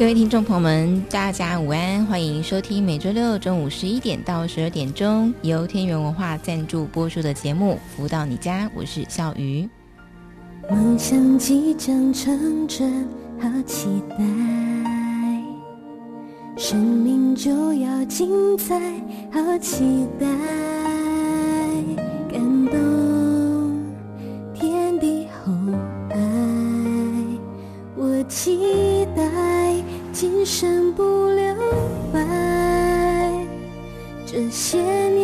各位听众朋友们，大家午安，欢迎收听每周六中午十一点到十二点钟由天元文化赞助播出的节目《福到你家》，我是笑鱼。梦想即将成真，好期待，生命就要精彩，好期待，身不留白，这些年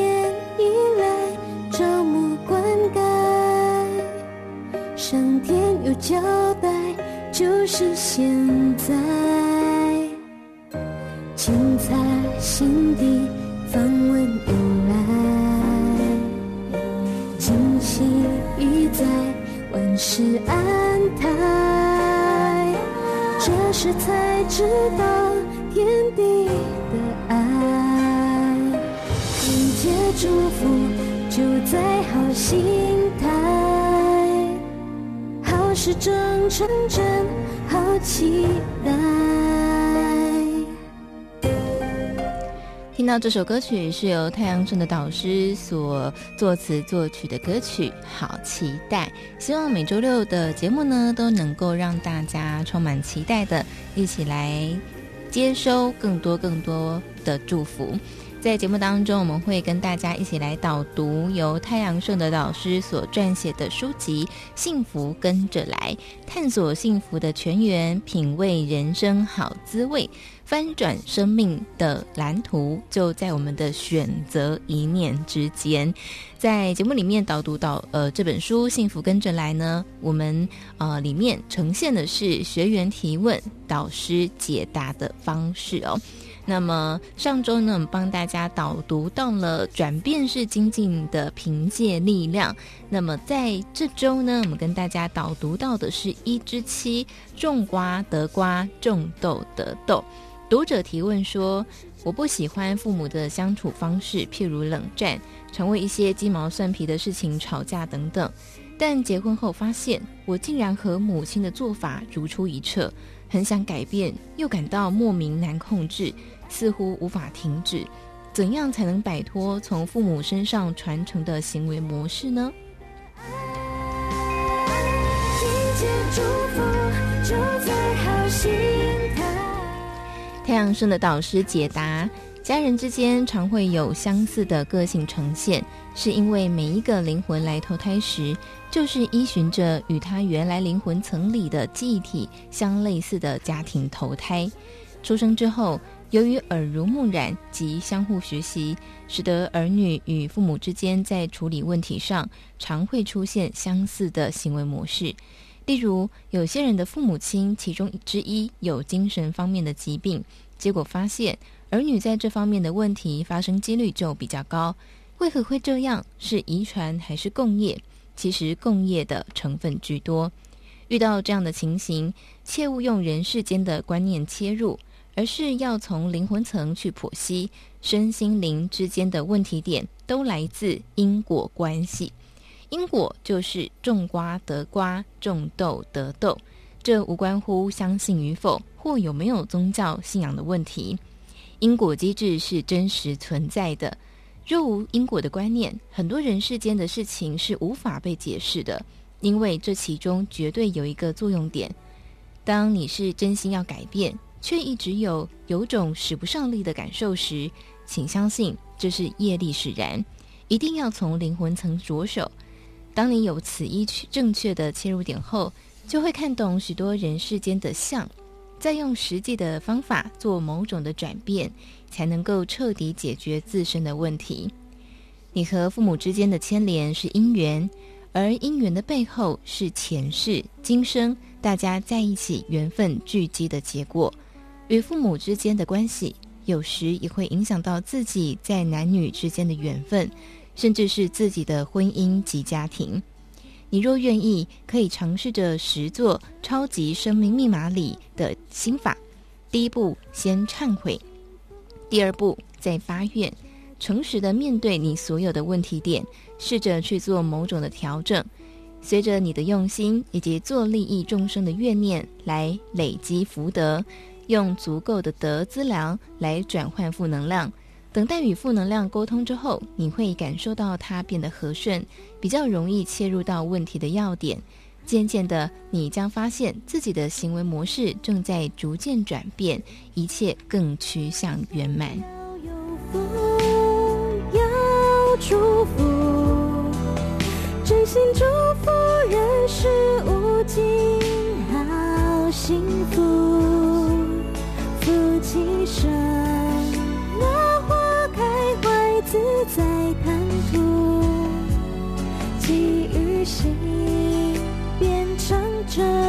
好事正成真，好期待。听到这首歌曲是由太阳镇的导师所作词作曲的歌曲，好期待！希望每周六的节目呢都能够让大家充满期待的，一起来接收更多更多的祝福。在节目当中，我们会跟大家一起来导读由太阳盛德导师所撰写的书籍《幸福跟着来》，探索幸福的泉源，品味人生好滋味。翻转生命的蓝图，就在我们的选择一念之间。在节目里面导读到呃这本书《幸福跟着来》呢，我们呃里面呈现的是学员提问，导师解答的方式哦。那么上周呢，我们帮大家导读到了转变是精进的凭借力量。那么在这周呢，我们跟大家导读到的是一之七，种瓜得瓜，种豆得豆。读者提问说：“我不喜欢父母的相处方式，譬如冷战，常为一些鸡毛蒜皮的事情吵架等等。但结婚后发现，我竟然和母亲的做法如出一辙，很想改变，又感到莫名难控制，似乎无法停止。怎样才能摆脱从父母身上传承的行为模式呢？”太阳升的导师解答：家人之间常会有相似的个性呈现，是因为每一个灵魂来投胎时，就是依循着与他原来灵魂层里的记忆体相类似的家庭投胎。出生之后，由于耳濡目染及相互学习，使得儿女与父母之间在处理问题上常会出现相似的行为模式。例如，有些人的父母亲其中之一有精神方面的疾病，结果发现儿女在这方面的问题发生几率就比较高。为何会这样？是遗传还是共业？其实共业的成分居多。遇到这样的情形，切勿用人世间的观念切入，而是要从灵魂层去剖析身心灵之间的问题点，都来自因果关系。因果就是种瓜得瓜，种豆得豆，这无关乎相信与否或有没有宗教信仰的问题。因果机制是真实存在的，若无因果的观念，很多人世间的事情是无法被解释的，因为这其中绝对有一个作用点。当你是真心要改变，却一直有有种使不上力的感受时，请相信这是业力使然，一定要从灵魂层着手。当你有此一正确的切入点后，就会看懂许多人世间的相，再用实际的方法做某种的转变，才能够彻底解决自身的问题。你和父母之间的牵连是因缘，而因缘的背后是前世今生大家在一起缘分聚集的结果。与父母之间的关系，有时也会影响到自己在男女之间的缘分，甚至是自己的婚姻及家庭。你若愿意，可以尝试着实作《超级生命密码》里的心法。第一步，先忏悔；第二步，再发愿。诚实的面对你所有的问题点，试着去做某种的调整，随着你的用心以及做利益众生的愿念来累积福德，用足够的德资粮来转换负能量。等待与负能量沟通之后，你会感受到它变得和顺，比较容易切入到问题的要点。渐渐的，你将发现自己的行为模式正在逐渐转变，一切更趋向圆满。要祝福，真心祝福，人世无尽好幸福。夫妻生，那花开怀自在坦途，寄予心，变成真。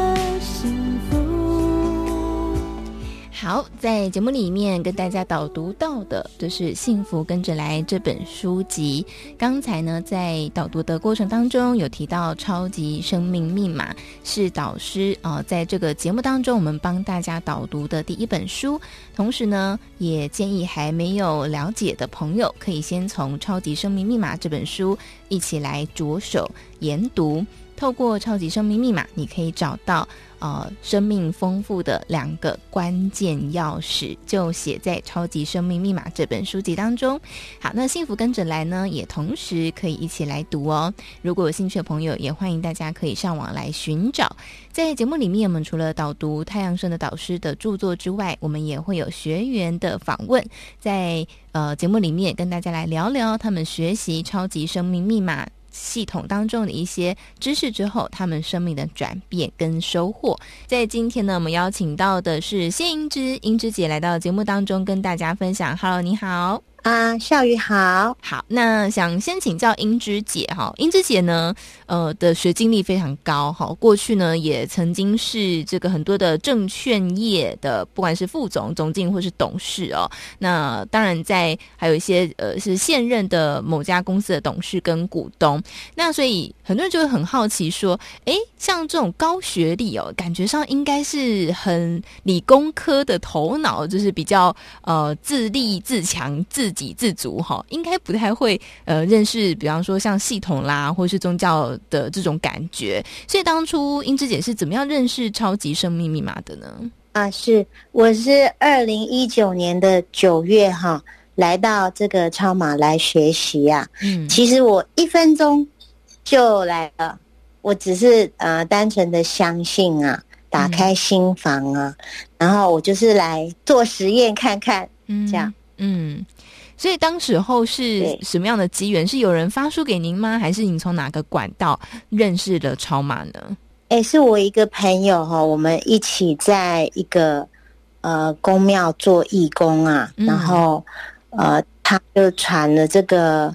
好，在节目里面跟大家导读到的，就是《幸福跟着来》这本书籍。刚才呢，在导读的过程当中，有提到《超级生命密码》是导师啊、在这个节目当中，我们帮大家导读的第一本书。同时呢，也建议还没有了解的朋友，可以先从《超级生命密码》这本书一起来着手研读。透过《超级生命密码》，你可以找到。呃，生命丰富的两个关键钥匙，就写在《超级生命密码》这本书籍当中。好，那幸福跟着来呢，也同时可以一起来读哦。如果有兴趣的朋友，也欢迎大家可以上网来寻找。在节目里面，我们除了导读太阳盛德导师的著作之外，我们也会有学员的访问，在呃节目里面跟大家来聊聊他们学习《超级生命密码》系统当中的一些知识之后，他们生命的转变跟收获。在今天呢，我们邀请到的是谢英芝，英芝姐来到节目当中跟大家分享。Hello，你好。啊，笑宇好，好，那想先请教英芝姐哈，英芝姐呢，呃的学经历非常高哈，过去呢也曾经是这个很多的证券业的，不管是副总、总经或是董事哦，那当然在还有一些呃是现任的某家公司的董事跟股东，那所以很多人就会很好奇说，诶，像这种高学历哦，感觉上应该是很理工科的头脑，就是比较呃自立自强自。自给自足哈，应该不太会呃认识，比方说像系统啦，或是宗教的这种感觉。所以当初英芝姐是怎么样认识超级生命密码的呢？啊，是我是二零一九年的九月哈，来到这个超马来学习啊。嗯，其实我一分钟就来了，我只是呃单纯的相信啊，打开心房啊，嗯、然后我就是来做实验看看，嗯，这样，嗯。所以当时候是什么样的机缘？是有人发书给您吗？还是你从哪个管道认识了超马呢？哎，是我一个朋友哈，我们一起在一个呃宫庙做义工啊，嗯、然后呃他就传了这个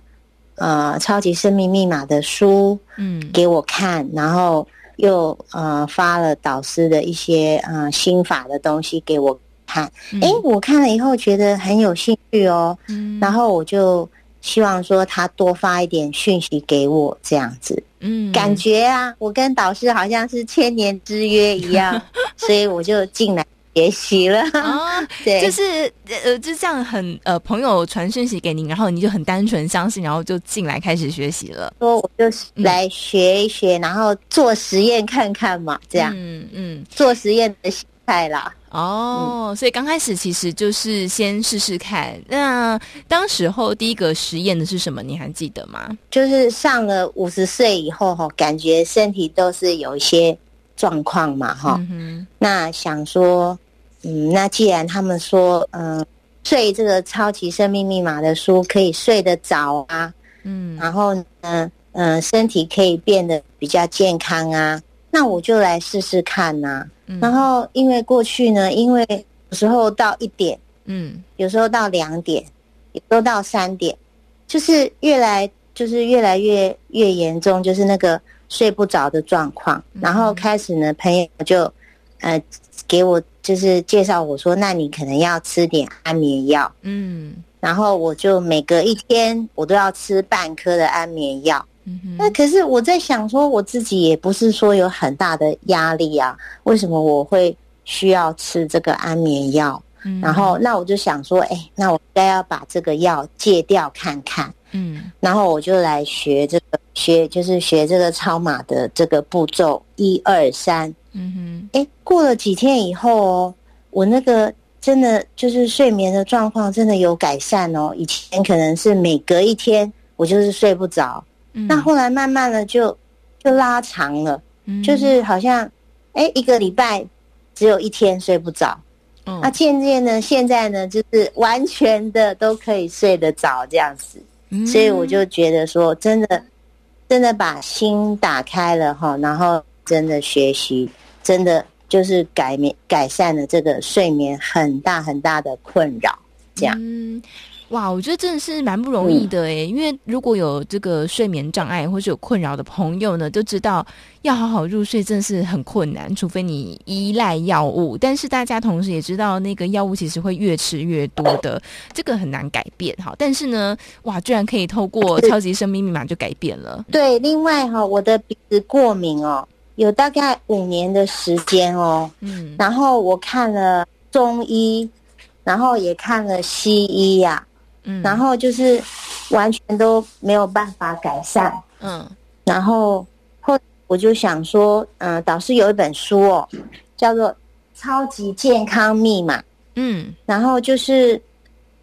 呃超级生命密码的书嗯给我看，嗯、然后又呃发了导师的一些呃心法的东西给我。看，哎，我看了以后觉得很有兴趣哦，嗯，然后我就希望说他多发一点讯息给我，这样子，嗯，感觉啊，我跟导师好像是千年之约一样，所以我就进来学习了。哦，对，就是呃，就这样很呃，朋友传讯息给您，然后你就很单纯相信，然后就进来开始学习了。说我就。来学一学，嗯，然后做实验看看嘛，这样，嗯嗯，做实验的心态啦。哦，嗯、所以刚开始其实就是先试试看。那当时候第一个实验的是什么？你还记得吗？就是上了五十岁以后哈，感觉身体都是有一些状况嘛哈。嗯、那想说，嗯，那既然他们说，嗯、呃，睡这个超级生命密码的书可以睡得早啊，嗯，然后呢，嗯、呃，身体可以变得比较健康啊，那我就来试试看呐、啊。然后，因为过去呢，因为有时候到一点，嗯，有时候到两点，有时候到三点，就是越来就是越来越越严重，就是那个睡不着的状况。然后开始呢，朋友就呃给我就是介绍我说，那你可能要吃点安眠药。嗯，然后我就每隔一天我都要吃半颗的安眠药。那可是我在想说，我自己也不是说有很大的压力啊，为什么我会需要吃这个安眠药？嗯，然后那我就想说，哎，那我应该要把这个药戒掉看看。嗯，然后我就来学这个学，就是学这个超马的这个步骤，一二三。嗯哼，哎，过了几天以后哦，我那个真的就是睡眠的状况真的有改善哦。以前可能是每隔一天我就是睡不着，嗯，那后来慢慢的就就拉长了，嗯，就是好像哎一个礼拜只有一天睡不着。那、渐渐呢，现在呢，就是完全的都可以睡得着这样子，嗯、所以我就觉得说，真的，真的把心打开了哈，然后真的学习，真的就是改眠改善了这个睡眠很大很大的困扰，这样。嗯哇，我觉得真的是蛮不容易的诶，因为如果有这个睡眠障碍或是有困扰的朋友呢，都知道要好好入睡真的是很困难，除非你依赖药物。但是大家同时也知道，那个药物其实会越吃越多的，这个很难改变哈。但是呢，哇，居然可以透过超级生命密码就改变了。对，另外哈，我的鼻子过敏哦，有大概五年的时间哦，嗯，然后我看了中医，然后也看了西医呀、啊。嗯，然后就是完全都没有办法改善。嗯，然后后我就想说，嗯、呃，导师有一本书哦，叫做《超级健康密码》。嗯，然后就是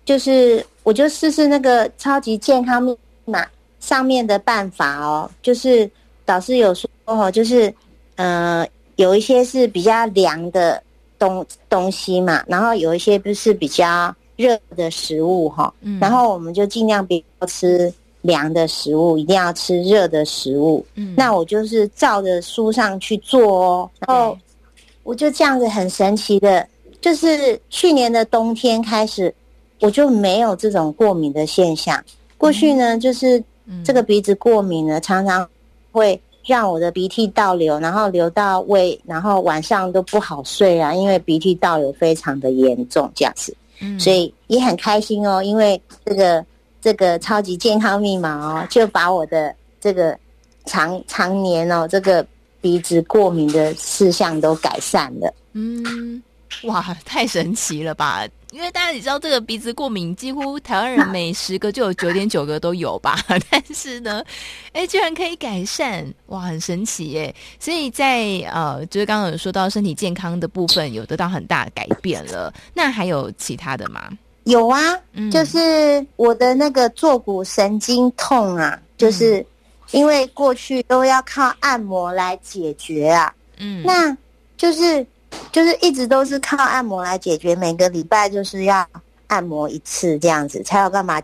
就是我就试试那个超级健康密码上面的办法哦，就是导师有说哦，就是呃有一些是比较凉的东东西嘛，然后有一些不是比较。热的食物哈，然后我们就尽量不要吃凉的食物，一定要吃热的食物。嗯，那我就是照着书上去做哦，然后我就这样子很神奇的，就是去年的冬天开始，我就没有这种过敏的现象。过去呢，就是这个鼻子过敏呢，常常会让我的鼻涕倒流，然后流到胃，然后晚上都不好睡啊，因为鼻涕倒流非常的严重，这样子。所以也很开心哦，因为这个这个超级健康密码哦，就把我的这个常常年哦这个鼻子过敏的事项都改善了。嗯，哇，太神奇了吧！因为大家也知道，这个鼻子过敏，几乎台湾人每十个就有九点九个都有吧。但是呢，哎，居然可以改善，哇，很神奇耶！所以在呃，就是刚刚有说到身体健康的部分，有得到很大的改变了。那还有其他的吗？有啊，嗯，就是我的那个坐骨神经痛啊，就是因为过去都要靠按摩来解决啊，嗯，那就是。就是一直都是靠按摩来解决，每个礼拜就是要按摩一次这样子，才有办法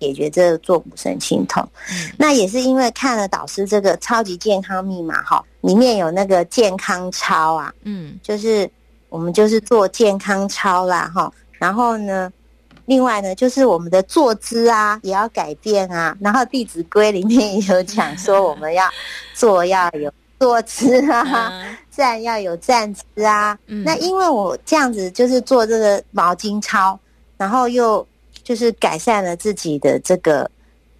解决这个坐骨神经痛。嗯、那也是因为看了导师这个超级健康密码哈，里面有那个健康操啊，嗯，就是我们就是做健康操啦哈。然后呢，另外呢，就是我们的坐姿啊也要改变啊。然后《弟子规》里面也有讲说，我们要坐要有。坐姿啊，站要有站姿啊。嗯、那因为我这样子就是做这个毛巾操，然后又就是改善了自己的这个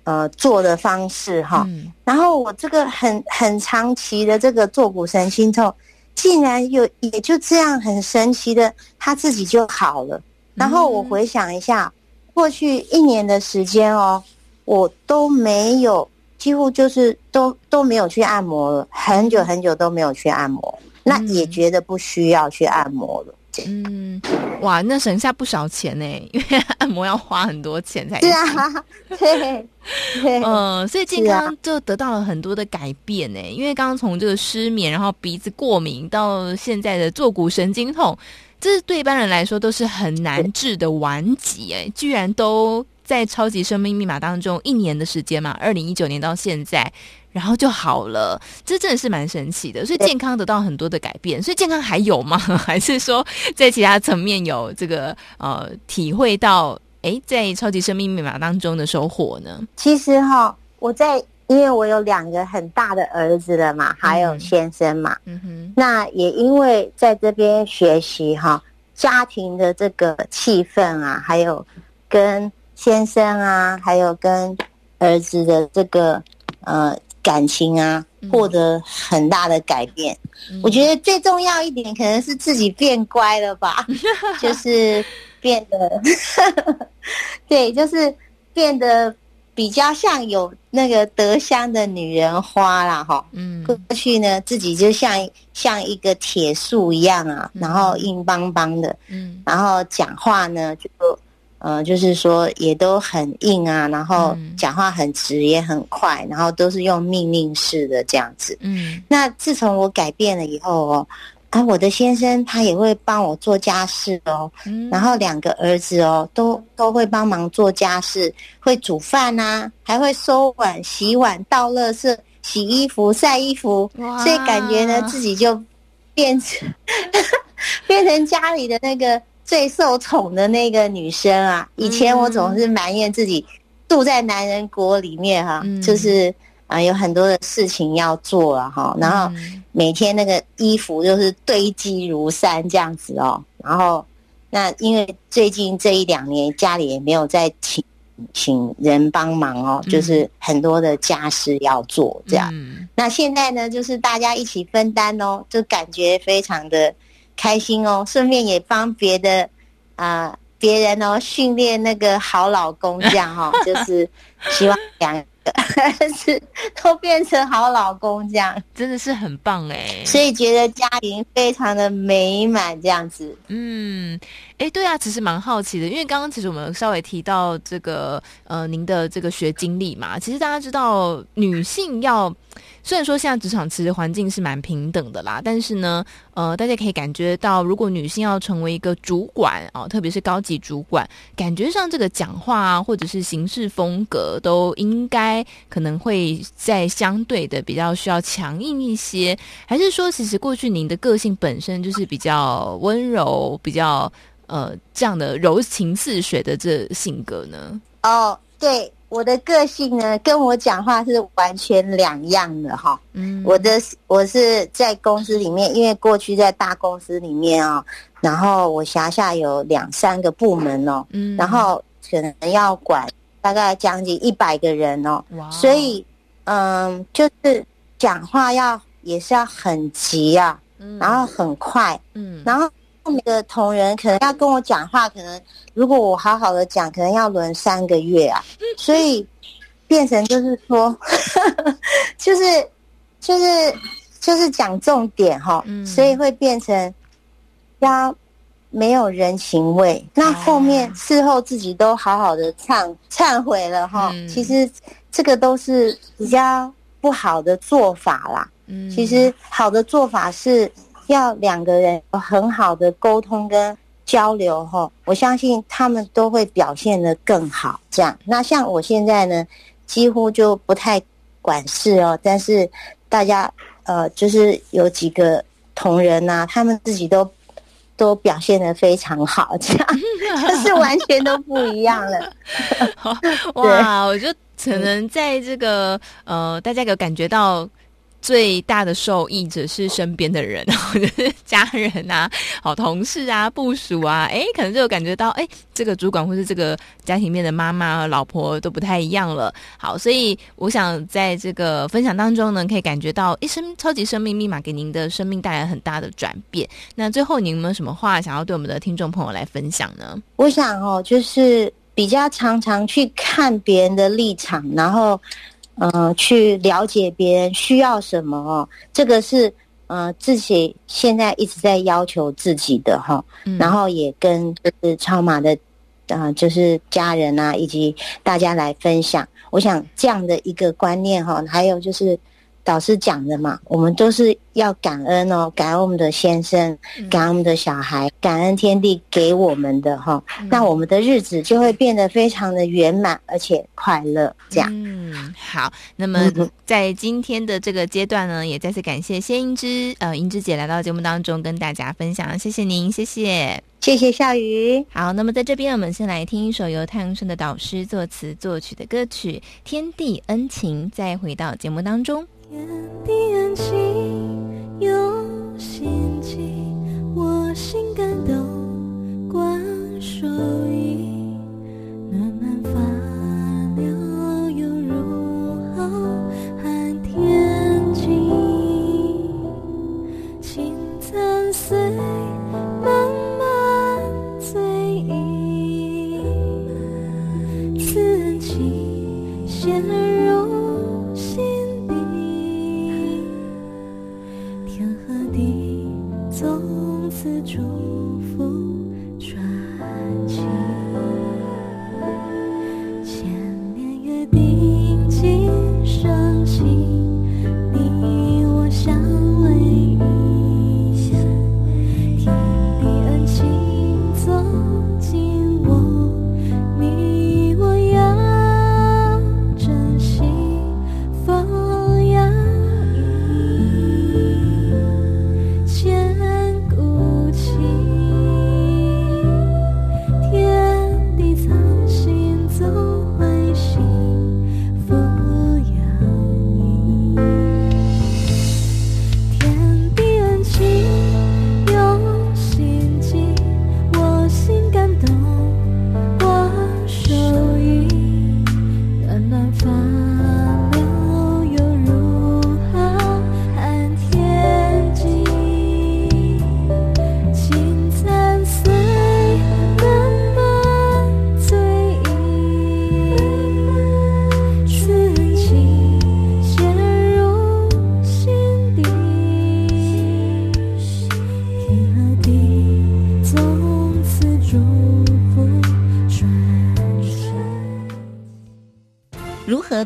呃坐的方式哈。嗯、然后我这个很很长期的这个坐骨神经痛，竟然有也就这样很神奇的，他自己就好了。然后我回想一下，过去一年的时间哦，我都没有。几乎就是都都没有去按摩了，很久很久都没有去按摩，嗯、那也觉得不需要去按摩了。嗯，哇，那省下不少钱呢，因为 按摩要花很多钱才行。是啊，对，嗯、呃，所以健康就得到了很多的改变呢。啊、因为刚刚从这个失眠，然后鼻子过敏，到现在的坐骨神经痛，这是对一般人来说都是很难治的顽疾哎，居然都。在超级生命密码当中，一年的时间嘛，二零一九年到现在，然后就好了，这真的是蛮神奇的。所以健康得到很多的改变，所以健康还有吗？还是说在其他层面有这个呃体会到？诶，在超级生命密码当中的收获呢？其实哈，我在，因为我有两个很大的儿子了嘛，还有先生嘛，嗯哼，那也因为在这边学习哈，家庭的这个气氛啊，还有跟先生啊，还有跟儿子的这个呃感情啊，获得很大的改变。嗯、我觉得最重要一点，可能是自己变乖了吧，就是变得，对，就是变得。比较像有那个德香的女人花啦，哈，嗯，过去呢自己就像像一个铁树一样啊，然后硬邦邦的，嗯，然后讲话呢就，呃，就是说也都很硬啊，然后讲话很直也很快，然后都是用命令式的这样子，嗯，那自从我改变了以后哦。啊，我的先生他也会帮我做家事哦，嗯、然后两个儿子哦，都都会帮忙做家事，会煮饭呐、啊，还会收碗、洗碗、倒垃圾、洗衣服、晒衣服，所以感觉呢自己就变成 变成家里的那个最受宠的那个女生啊。以前我总是埋怨自己住在男人国里面哈、啊，嗯、就是。啊，有很多的事情要做啊，哈，然后每天那个衣服就是堆积如山这样子哦，然后那因为最近这一两年家里也没有再请请人帮忙哦，就是很多的家事要做这样。那现在呢，就是大家一起分担哦，就感觉非常的开心哦，顺便也帮别的啊别人哦训练那个好老公这样哈，就是希望两个。是都变成好老公这样，真的是很棒哎！所以觉得家庭非常的美满这样子。嗯，哎，对啊，其实蛮好奇的，因为刚刚其实我们稍微提到这个呃，您的这个学经历嘛，其实大家知道女性要。虽然说现在职场其实环境是蛮平等的啦，但是呢，呃，大家可以感觉到，如果女性要成为一个主管啊，特别是高级主管，感觉上这个讲话啊，或者是行事风格，都应该可能会在相对的比较需要强硬一些，还是说，其实过去您的个性本身就是比较温柔，比较呃这样的柔情似水的这性格呢？哦，对。我的个性呢，跟我讲话是完全两样的哈。嗯，我的我是在公司里面，因为过去在大公司里面哦，然后我辖下有两三个部门哦，嗯，然后可能要管大概将近一百个人哦，哇，所以嗯，就是讲话要也是要很急啊，嗯，然后很快，嗯，然后。后面的同仁可能要跟我讲话，可能如果我好好的讲，可能要轮三个月啊，所以变成就是说，就是就是就是讲重点哈，所以会变成要没有人情味。那后面事后自己都好好的忏忏悔了哈，其实这个都是比较不好的做法啦。嗯其实好的做法是。要两个人有很好的沟通跟交流哈，我相信他们都会表现得更好。这样，那像我现在呢，几乎就不太管事哦。但是大家呃，就是有几个同仁呐、啊，他们自己都都表现得非常好，这样 就是完全都不一样了。哇，我就可能在这个呃，大家有感觉到。最大的受益者是身边的人，或者是家人啊、好同事啊、部属啊，哎，可能就有感觉到，哎，这个主管或是这个家庭面的妈妈、老婆都不太一样了。好，所以我想在这个分享当中呢，可以感觉到，一生超级生命密码给您的生命带来很大的转变。那最后，您有没有什么话想要对我们的听众朋友来分享呢？我想哦，就是比较常常去看别人的立场，然后。嗯、呃，去了解别人需要什么哦，这个是呃自己现在一直在要求自己的哈，嗯、然后也跟就是超马的啊、呃，就是家人啊，以及大家来分享。我想这样的一个观念哈，还有就是。导师讲的嘛，我们都是要感恩哦，感恩我们的先生，感恩我们的小孩，嗯、感恩天地给我们的哈，嗯、那我们的日子就会变得非常的圆满而且快乐。这样，嗯，好。那么在今天的这个阶段呢，也再次感谢谢英之呃英之姐来到节目当中跟大家分享，谢谢您，谢谢。谢谢夏雨。好，那么在这边，我们先来听一首由太阳升的导师作词作曲的歌曲《天地恩情》，再回到节目当中。天地恩情有心机，我心感动，观收益，暖暖发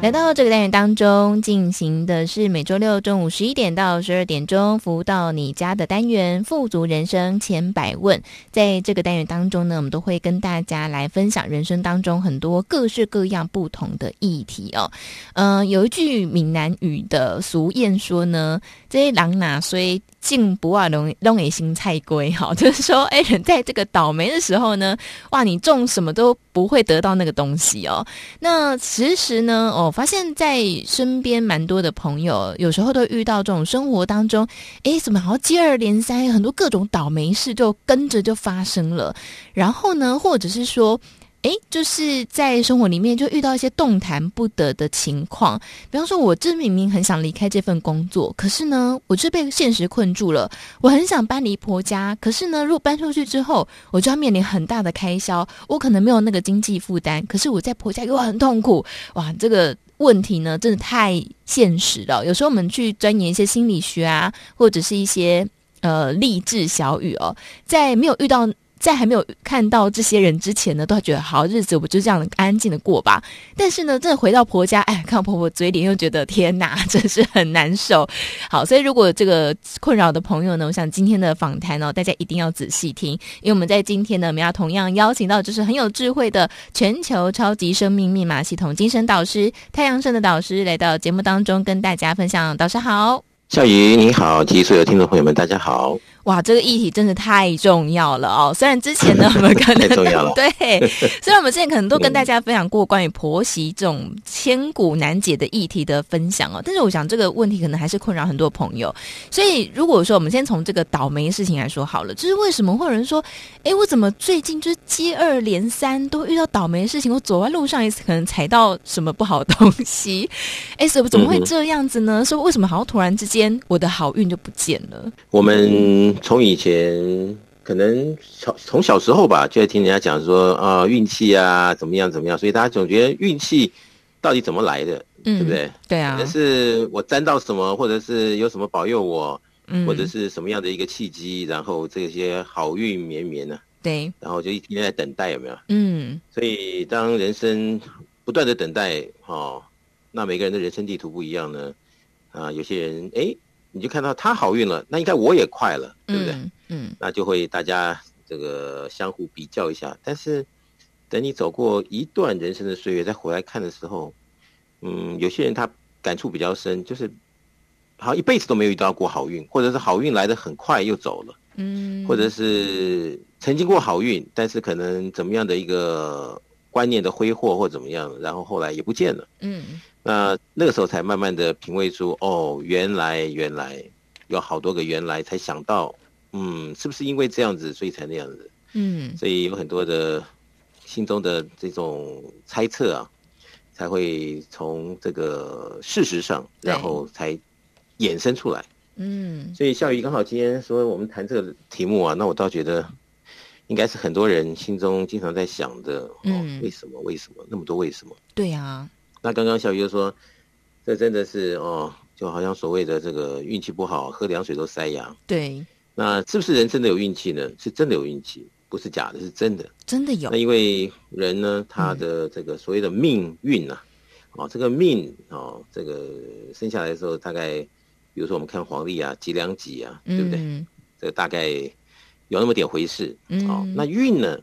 来到这个单元当中，进行的是每周六中午十一点到十二点钟服务到你家的单元“富足人生千百问”。在这个单元当中呢，我们都会跟大家来分享人生当中很多各式各样不同的议题哦。嗯、有一句闽南语的俗谚说呢：“这些狼哪虽进不啊，容容易心菜龟。”哈，就是说，哎，人在这个倒霉的时候呢，哇，你种什么都不会得到那个东西哦。那其实呢，哦。我发现，在身边蛮多的朋友，有时候都遇到这种生活当中，哎，怎么好像接二连三，很多各种倒霉事就跟着就发生了。然后呢，或者是说，哎，就是在生活里面就遇到一些动弹不得的情况。比方说，我这明明很想离开这份工作，可是呢，我却被现实困住了。我很想搬离婆家，可是呢，如果搬出去之后，我就要面临很大的开销，我可能没有那个经济负担。可是我在婆家又很痛苦，哇，这个。问题呢，真的太现实了。有时候我们去钻研一些心理学啊，或者是一些呃励志小语哦，在没有遇到。在还没有看到这些人之前呢，都还觉得好日子，我就这样安静的过吧。但是呢，真的回到婆家，哎，看到婆婆嘴脸，又觉得天哪，真是很难受。好，所以如果这个困扰的朋友呢，我想今天的访谈呢，大家一定要仔细听，因为我们在今天呢，我们要同样邀请到就是很有智慧的全球超级生命密码系统精神导师太阳盛的导师来到节目当中，跟大家分享。导师好，笑瑜你好，及所有听众朋友们，大家好。哇，这个议题真的太重要了哦！虽然之前呢，我们可能对，虽然我们之前可能都跟大家分享过关于婆媳这种千古难解的议题的分享哦，但是我想这个问题可能还是困扰很多朋友。所以如果说我们先从这个倒霉的事情来说好了，就是为什么会有人说，哎，我怎么最近就是接二连三都遇到倒霉的事情？我走在路上也可能踩到什么不好的东西？哎，怎么怎么会这样子呢？说为什么好像突然之间我的好运就不见了？我们。从以前可能从从小时候吧，就会听人家讲说啊，运气啊怎么样怎么样，所以大家总觉得运气到底怎么来的，嗯、对不对？对啊，可能是我沾到什么，或者是有什么保佑我，嗯、或者是什么样的一个契机，然后这些好运绵绵呢？对，然后就一天在等待，有没有？嗯，所以当人生不断的等待，哦，那每个人的人生地图不一样呢，啊，有些人哎。你就看到他好运了，那应该我也快了，对不对？嗯，嗯那就会大家这个相互比较一下。但是等你走过一段人生的岁月，再回来看的时候，嗯，有些人他感触比较深，就是好像一辈子都没有遇到过好运，或者是好运来的很快又走了，嗯，或者是曾经过好运，但是可能怎么样的一个观念的挥霍或怎么样，然后后来也不见了。嗯那那个时候才慢慢的品味出，哦，原来原来有好多个原来，才想到，嗯，是不是因为这样子，所以才那样子？嗯，所以有很多的心中的这种猜测啊，才会从这个事实上，然后才衍生出来。嗯所以笑宇刚好今天说我们谈这个题目啊，那我倒觉得应该是很多人心中经常在想的，哦，嗯为什么？为什么？那么多为什么？对啊，那刚刚小鱼就说，这真的是哦，就好像所谓的这个运气不好，喝凉水都塞牙。对，那是不是人真的有运气呢？是真的有运气，不是假的，是真的。真的有那，因为人呢，他的这个所谓的命运啊，哦，这个命哦，这个生下来的时候，大概比如说我们看黄历啊，几两几啊，对不对？嗯这个大概有那么点回事。嗯。哦，那运呢，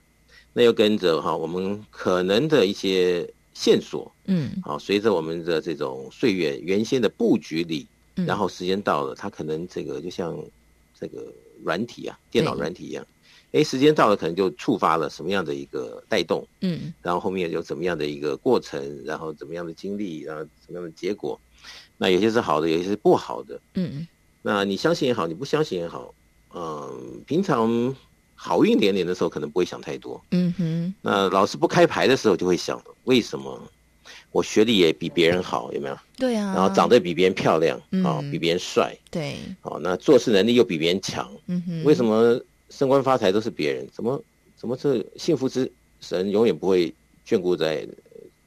那又跟着哈、我们可能的一些线索。嗯。好，随着我们的这种岁月原先的布局里，嗯。然后时间到了，它可能这个就像这个软体啊，电脑软体一样，哎，时间到了，可能就触发了什么样的一个带动，嗯。然后后面有怎么样的一个过程，然后怎么样的经历，然后怎么样的结果，那有些是好的，有些是不好的。嗯。那你相信也好，你不相信也好，嗯，平常好运连连的时候，可能不会想太多。嗯哼，那老师不开牌的时候，就会想为什么我学历也比别人好，有没有？对啊，然后长得比别人漂亮，嗯哦，比别人帅，对，哦，那做事能力又比别人强，嗯哼，为什么升官发财都是别人？怎么怎么这幸福之神永远不会眷顾在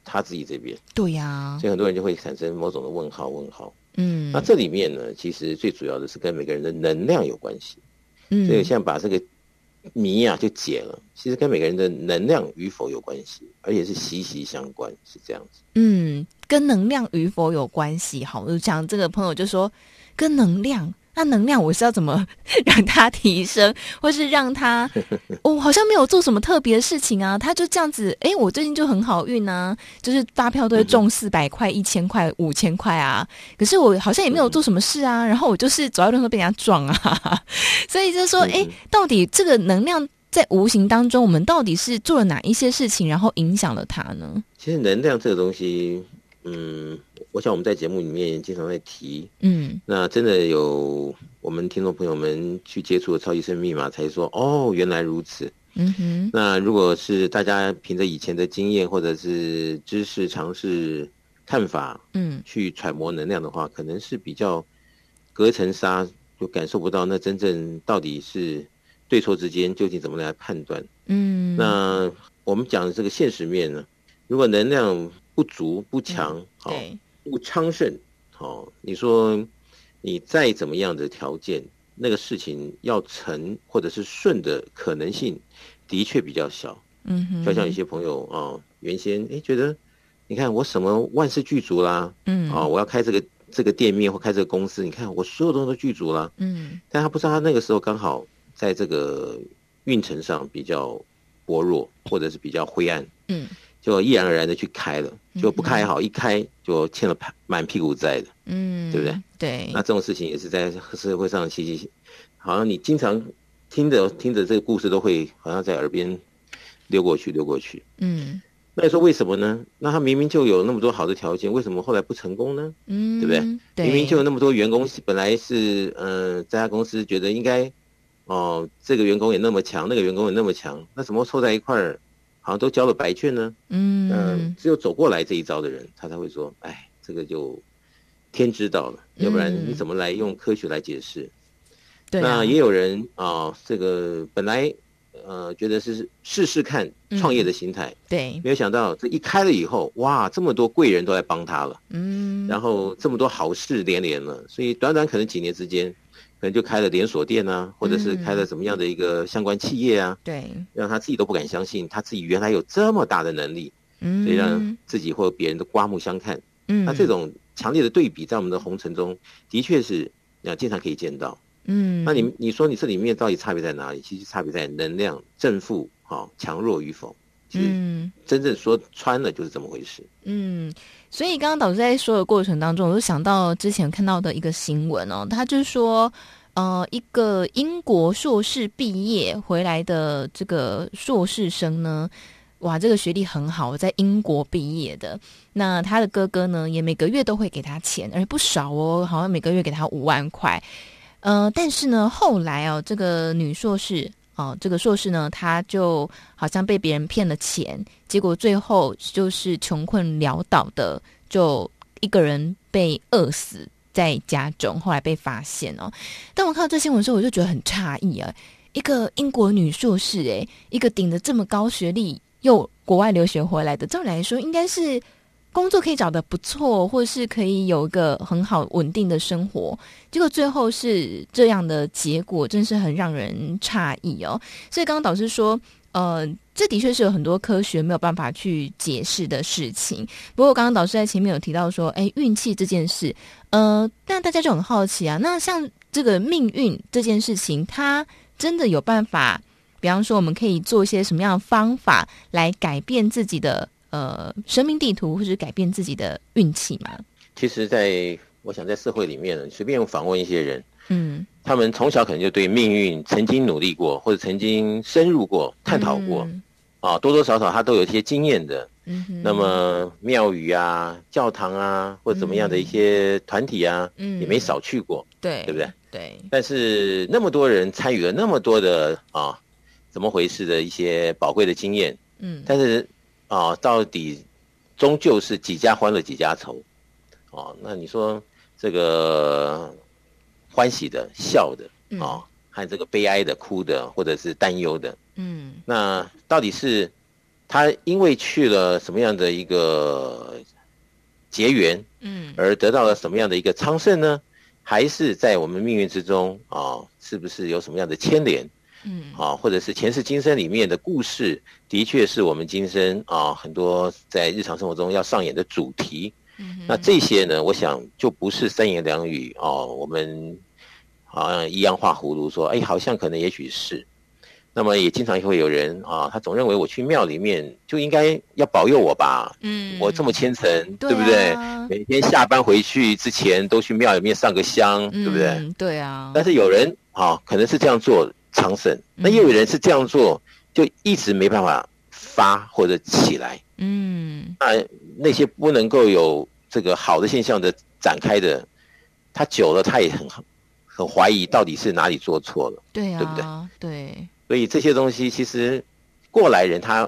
他自己这边？对呀，所以很多人就会产生某种的问号，问号。嗯，那这里面呢，其实最主要的是跟每个人的能量有关系。嗯所以现在把这个谜啊就解了，其实跟每个人的能量与否有关系，而且是息息相关，是这样子。嗯，跟能量与否有关系。好，我就讲这个朋友就说，跟能量，那能量我是要怎么 让它提升，或是让它，我、哦、好像没有做什么特别的事情啊，他就这样子，哎，我最近就很好运啊，就是发票都会中四百块、一千块、五千块啊，可是我好像也没有做什么事啊，然后我就是走在路上被人家撞啊，所以就是说，哎，到底这个能量在无形当中，我们到底是做了哪一些事情，然后影响了它呢？其实能量这个东西，嗯，我想我们在节目里面经常在提，嗯。那真的有我们听众朋友们去接触了超级生命密码，才说哦，原来如此。嗯哼，那如果是大家凭着以前的经验或者是知识、尝试、看法，嗯。去揣摩能量的话，可能是比较隔层纱，就感受不到那真正到底是对错之间究竟怎么来判断。嗯，那我们讲的这个现实面呢，如果能量不足、不强，好、对，不昌盛，好、你说你再怎么样的条件，那个事情要成或者是顺的可能性，的确比较小。嗯哼，就像有些朋友啊、哦，原先哎觉得，你看我什么万事俱足啦，嗯啊、我要开这个这个店面或开这个公司，你看我所有东西都具足啦，嗯但他不知道他那个时候刚好在这个运程上比较薄弱，或者是比较灰暗，嗯就毅然而然的去开了，就不开好，一开就欠了满屁股债的。嗯，对不对？对，那这种事情也是在社会上其实好像你经常听着听着这个故事都会好像在耳边溜过去溜过去。嗯那你说为什么呢？那他明明就有那么多好的条件，为什么后来不成功呢？嗯，对不对？对，明明就有那么多员工，本来是呃这家公司觉得应该哦、这个员工也那么强，那个员工也那么强，那怎么凑在一块儿，好像都交了白卷呢？嗯。嗯，只有走过来这一招的人，他才会说，哎，这个就天知道了，要不然你怎么来用科学来解释？对啊。那也有人啊、哦，这个本来呃觉得是试试看创业的心态，对，没有想到这一开了以后，哇，这么多贵人都来帮他了，嗯，然后这么多好事连连了，所以短短可能几年之间，可能就开了连锁店啊，或者是开了什么样的一个相关企业啊，对，让他自己都不敢相信，他自己原来有这么大的能力，嗯，所以让自己或别人都刮目相看。嗯，那这种强烈的对比，在我们的红尘中的确是那经常可以见到。嗯，那你你说你这里面到底差别在哪里？其实差别在能量正负，啊、哦、强弱与否。其实真正说穿了就是这么回事。嗯，所以刚刚导师在说的过程当中，我就想到之前看到的一个新闻哦，他就是说，呃，一个英国硕士毕业回来的这个硕士生呢，哇，这个学历很好，在英国毕业的。那他的哥哥呢，也每个月都会给他钱，而且不少哦，好像每个月给他五万块。呃，但是呢，后来哦，这个女硕士哦，这个硕士呢，他就好像被别人骗了钱，结果最后就是穷困潦倒的，就一个人被饿死在家中，后来被发现哦。当我看到这新闻的时候，我就觉得很诧异啊，一个英国女硕士，诶，一个顶着这么高学历又国外留学回来的，照理来说应该是。工作可以找得不错，或是可以有一个很好稳定的生活，结果最后是这样的结果，真是很让人诧异哦。所以刚刚导师说，呃，这的确是有很多科学没有办法去解释的事情。不过刚刚导师在前面有提到说，哎，运气这件事，呃，那大家就很好奇啊。那像这个命运这件事情，它真的有办法？比方说，我们可以做一些什么样的方法来改变自己的？呃，生命地图或是改变自己的运气嘛？其实在，在我想，在社会里面呢，随便访问一些人，嗯，他们从小可能就对命运曾经努力过，或者曾经深入过、探讨过，嗯、啊，多多少少他都有一些经验的。嗯哼，那么庙宇啊、教堂啊，或者怎么样的一些团体啊，嗯，也没少去过，对，对不对？对。但是那么多人参与了那么多的啊，怎么回事的一些宝贵的经验，嗯，但是。啊，到底终究是几家欢乐几家愁，哦，那你说这个欢喜的、笑的，啊，和这个悲哀的、哭的，或者是担忧的，嗯，那到底是他因为去了什么样的一个结缘，嗯，而得到了什么样的一个昌盛呢？还是在我们命运之中啊，是不是有什么样的牵连？嗯，啊，或者是前世今生里面的故事，的确是我们今生啊很多在日常生活中要上演的主题。嗯，那这些呢，我想就不是三言两语哦，我们好像一样画葫芦说，哎，好像可能也许是。那么也经常会有人啊，他总认为我去庙里面就应该要保佑我吧？嗯，我这么虔诚，对不对？每天下班回去之前都去庙里面上个香，对不对？对啊。但是有人啊，可能是这样做。昌盛，那也有人是这样做，就一直没办法发或者起来。嗯，那那些不能够有这个好的现象的展开的，他久了他也很很怀疑到底是哪里做错了，对啊，对不对？对。所以这些东西其实过来人他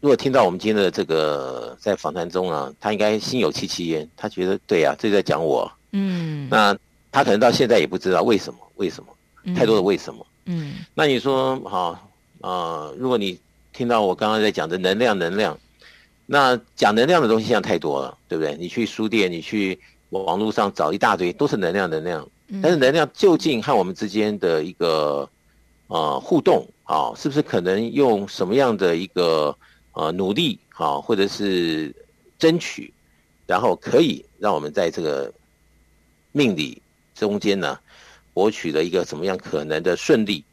如果听到我们今天的这个在访谈中啊，他应该心有戚戚焉，他觉得对呀、啊，这在讲我。嗯，那他可能到现在也不知道为什么，为什么太多的为什么。嗯，那你说好啊、呃？如果你听到我刚刚在讲的能量，能量，那讲能量的东西现在太多了，对不对？你去书店，你去网络上找一大堆，都是能量，能量。但是能量究竟和我们之间的一个呃互动啊，是不是可能用什么样的一个呃努力啊，或者是争取，然后可以让我们在这个命理中间呢？博取了一个怎么样可能的顺利，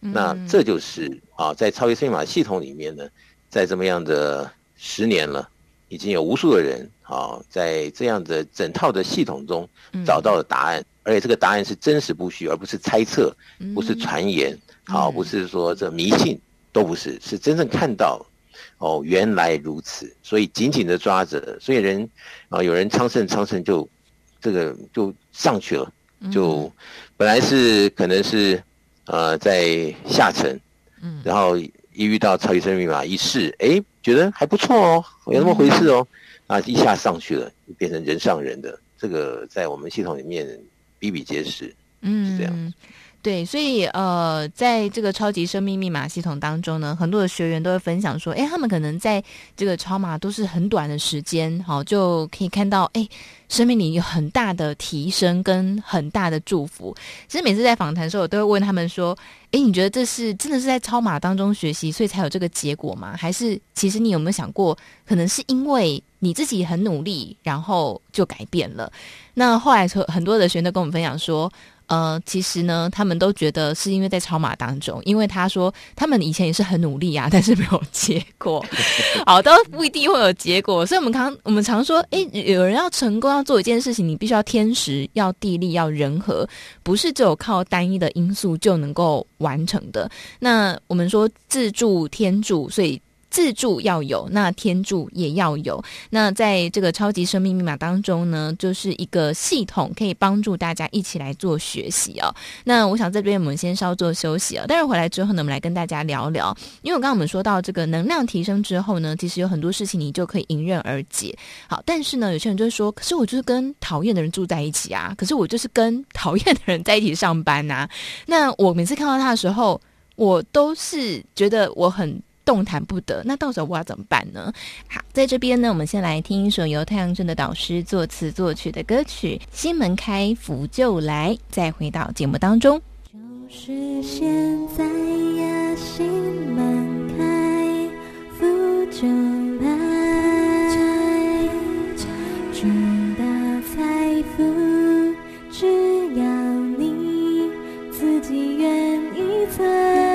那这就是啊，在超级生命码系统里面呢，在这么样的十年了，已经有无数的人啊，在这样的整套的系统中找到了答案，而且这个答案是真实不虚，而不是猜测，不是传言，好，不是说这迷信，都不是，是真正看到哦，原来如此，所以紧紧的抓着，所以人啊，有人昌盛昌盛就这个就上去了。就本来是可能是呃在下层，嗯，然后一遇到超级生命密码一试，哎，觉得还不错哦，有那么回事哦，啊，一下上去了，变成人上人的，这个在我们系统里面比比皆是，嗯，是这样。对，所以呃，在这个超级生命密码系统当中呢，很多的学员都会分享说，哎，他们可能在这个超码都是很短的时间，好就可以看到，哎，生命里有很大的提升跟很大的祝福。其实每次在访谈的时候，我都会问他们说，哎，你觉得这是真的是在超码当中学习，所以才有这个结果吗？还是其实你有没有想过，可能是因为你自己很努力，然后就改变了？那后来很多的学员都跟我们分享说。呃，其实呢，他们都觉得是因为在超马当中，因为他说他们以前也是很努力啊，但是没有结果，好，都不一定会有结果。所以，我们常我们常说，诶，有人要成功要做一件事情，你必须要天时、要地利、要人和，不是只有靠单一的因素就能够完成的。那我们说自助天助，所以。自助要有，那天助也要有。那在这个超级生命密码当中呢，就是一个系统，可以帮助大家一起来做学习哦。那我想这边我们先稍作休息啊、哦，待会回来之后呢，我们来跟大家聊聊。因为我刚刚我们说到这个能量提升之后呢，其实有很多事情你就可以迎刃而解。好，但是呢，有些人就会说，可是我就是跟讨厌的人住在一起啊，可是我就是跟讨厌的人在一起上班啊。那我每次看到他的时候，我都是觉得我很。动弹不得，那到时候我要怎么办呢？好，在这边呢，我们先来听一首由太阳镇的导师作词作曲的歌曲《心门开，福就来》，再回到节目当中。就是现在呀，心门开，福就来，巨大财富，只要你自己愿意猜。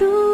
得